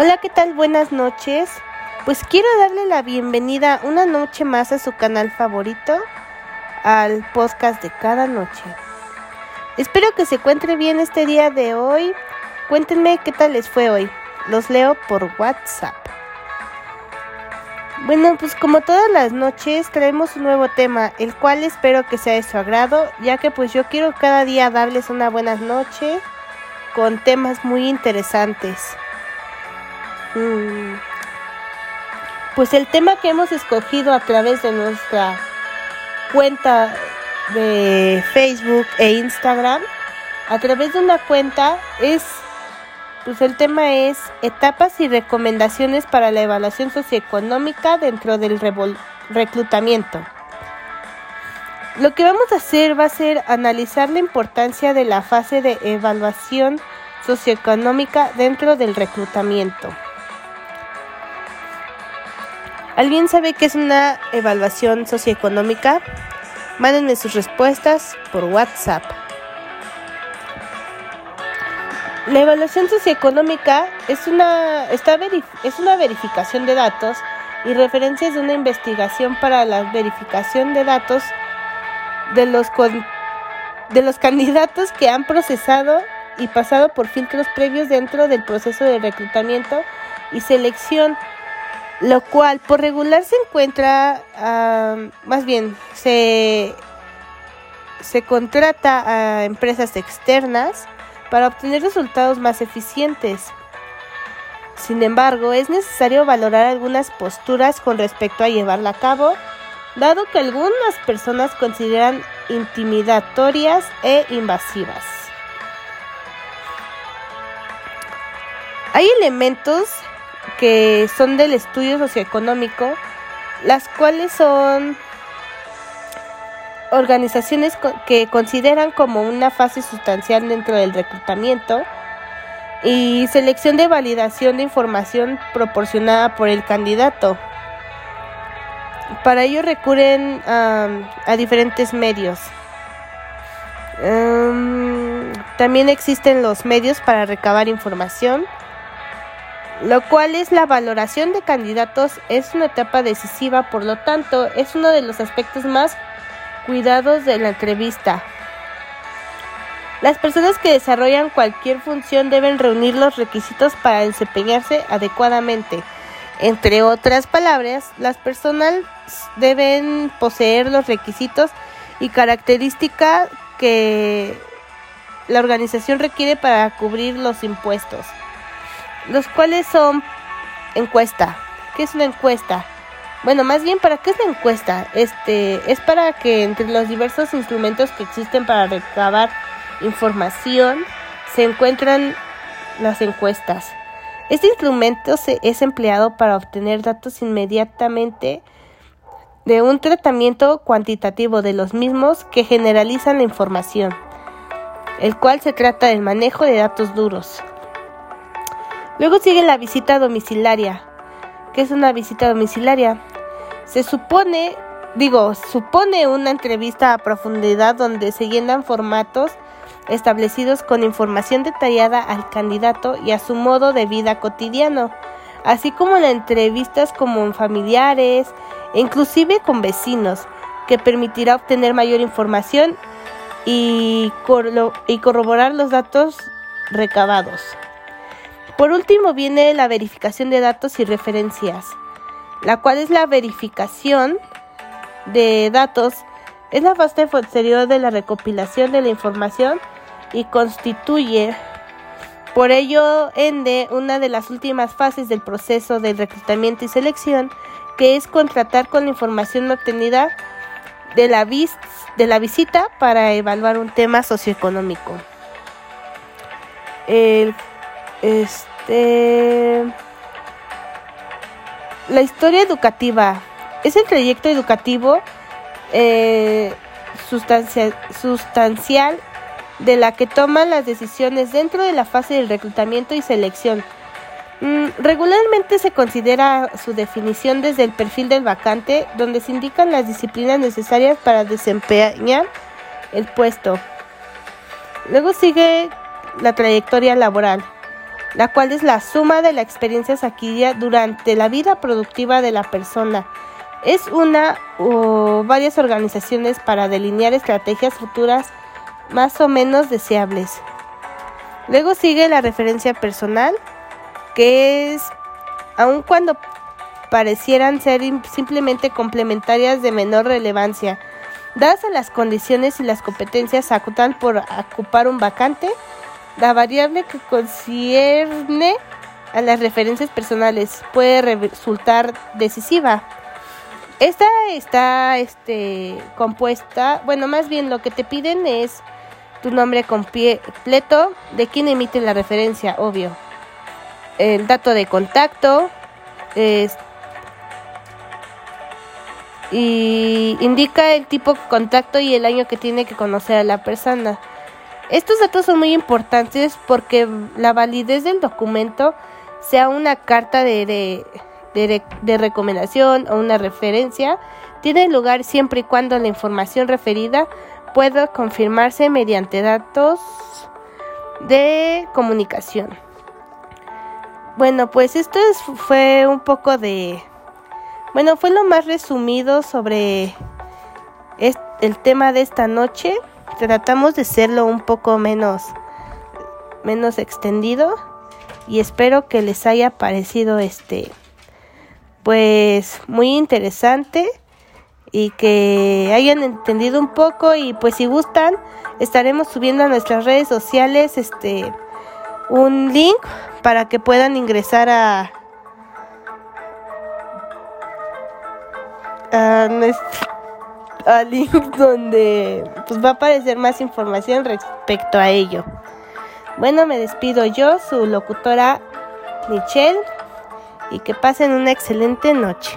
Hola, ¿qué tal? Buenas noches. Pues quiero darle la bienvenida una noche más a su canal favorito, al podcast de cada noche. Espero que se encuentre bien este día de hoy. Cuéntenme qué tal les fue hoy. Los leo por WhatsApp. Bueno, pues como todas las noches traemos un nuevo tema, el cual espero que sea de su agrado, ya que pues yo quiero cada día darles una buena noche con temas muy interesantes. Mm. Pues el tema que hemos escogido a través de nuestra cuenta de Facebook e Instagram, a través de una cuenta es pues el tema es etapas y recomendaciones para la evaluación socioeconómica dentro del reclutamiento. Lo que vamos a hacer va a ser analizar la importancia de la fase de evaluación socioeconómica dentro del reclutamiento. ¿Alguien sabe qué es una evaluación socioeconómica? Mándenme sus respuestas por WhatsApp. La evaluación socioeconómica es una, es una verificación de datos y referencias de una investigación para la verificación de datos de los, de los candidatos que han procesado y pasado por filtros previos dentro del proceso de reclutamiento y selección, lo cual por regular se encuentra, más bien, se, se contrata a empresas externas para obtener resultados más eficientes. Sin embargo, es necesario valorar algunas posturas con respecto a llevarla a cabo, dado que algunas personas consideran intimidatorias e invasivas. Hay elementos que son del estudio socioeconómico, las cuales son organizaciones que consideran como una fase sustancial dentro del reclutamiento y selección de validación de información proporcionada por el candidato. Para ello recurren a diferentes medios. también existen los medios para recabar información, lo cual es la valoración de candidatos es una etapa decisiva, por lo tanto es uno de los aspectos más cuidados de la entrevista. Las personas que desarrollan cualquier función deben reunir los requisitos para desempeñarse adecuadamente. Entre otras palabras, las personas deben poseer los requisitos y características que la organización requiere para cubrir los impuestos los cuales son encuesta. ¿Qué es una encuesta? Bueno, más bien, ¿para qué es la encuesta? Este, es para que entre los diversos instrumentos que existen para recabar información se encuentran las encuestas. Este instrumento se, es empleado para obtener datos inmediatamente de un tratamiento cuantitativo de los mismos que generalizan la información, el cual se trata del manejo de datos duros. Luego sigue la visita domiciliaria. ¿Qué es una visita domiciliaria? Se supone, digo, supone una entrevista a profundidad donde se llenan formatos establecidos con información detallada al candidato y a su modo de vida cotidiano, así como las entrevistas con familiares e inclusive con vecinos, que permitirá obtener mayor información y corroborar los datos recabados. Por último viene la verificación de datos y referencias, la cual es la verificación de datos, es la fase posterior de la recopilación de la información y constituye por ello ende una de las últimas fases del proceso de reclutamiento y selección, que es contratar con la información obtenida de la, de la visita para evaluar un tema socioeconómico. El este. La historia educativa. Es el trayecto educativo eh, sustancial de la que toman las decisiones dentro de la fase del reclutamiento y selección. Mm, regularmente se considera su definición desde el perfil del vacante, donde se indican las disciplinas necesarias para desempeñar el puesto. Luego sigue la trayectoria laboral. La cual es la suma de la experiencia adquirida durante la vida productiva de la persona. Es una o varias organizaciones para delinear estrategias futuras más o menos deseables. Luego sigue la referencia personal, que es, aun cuando parecieran ser simplemente complementarias de menor relevancia, dadas las condiciones y las competencias actual por ocupar un vacante, la variable que concierne a las referencias personales puede resultar decisiva. Esta está este, compuesta, bueno, más bien lo que te piden es tu nombre completo, de quien emite la referencia, obvio. El dato de contacto, y indica el tipo de contacto y el año que tiene que conocer a la persona. Estos datos son muy importantes porque la validez del documento, sea una carta de, de, recomendación o una referencia, tiene lugar siempre y cuando la información referida pueda confirmarse mediante datos de comunicación. Bueno, pues esto fue un poco de... Bueno, fue lo más resumido sobre el tema de esta noche tratamos de serlo un poco menos menos extendido y espero que les haya parecido este pues muy interesante y que hayan entendido un poco y pues si gustan estaremos subiendo a nuestras redes sociales este un link para que puedan ingresar a, a nuestra al link donde pues, va a aparecer más información respecto a ello. Bueno, me despido yo, su locutora Michelle, y que pasen una excelente noche.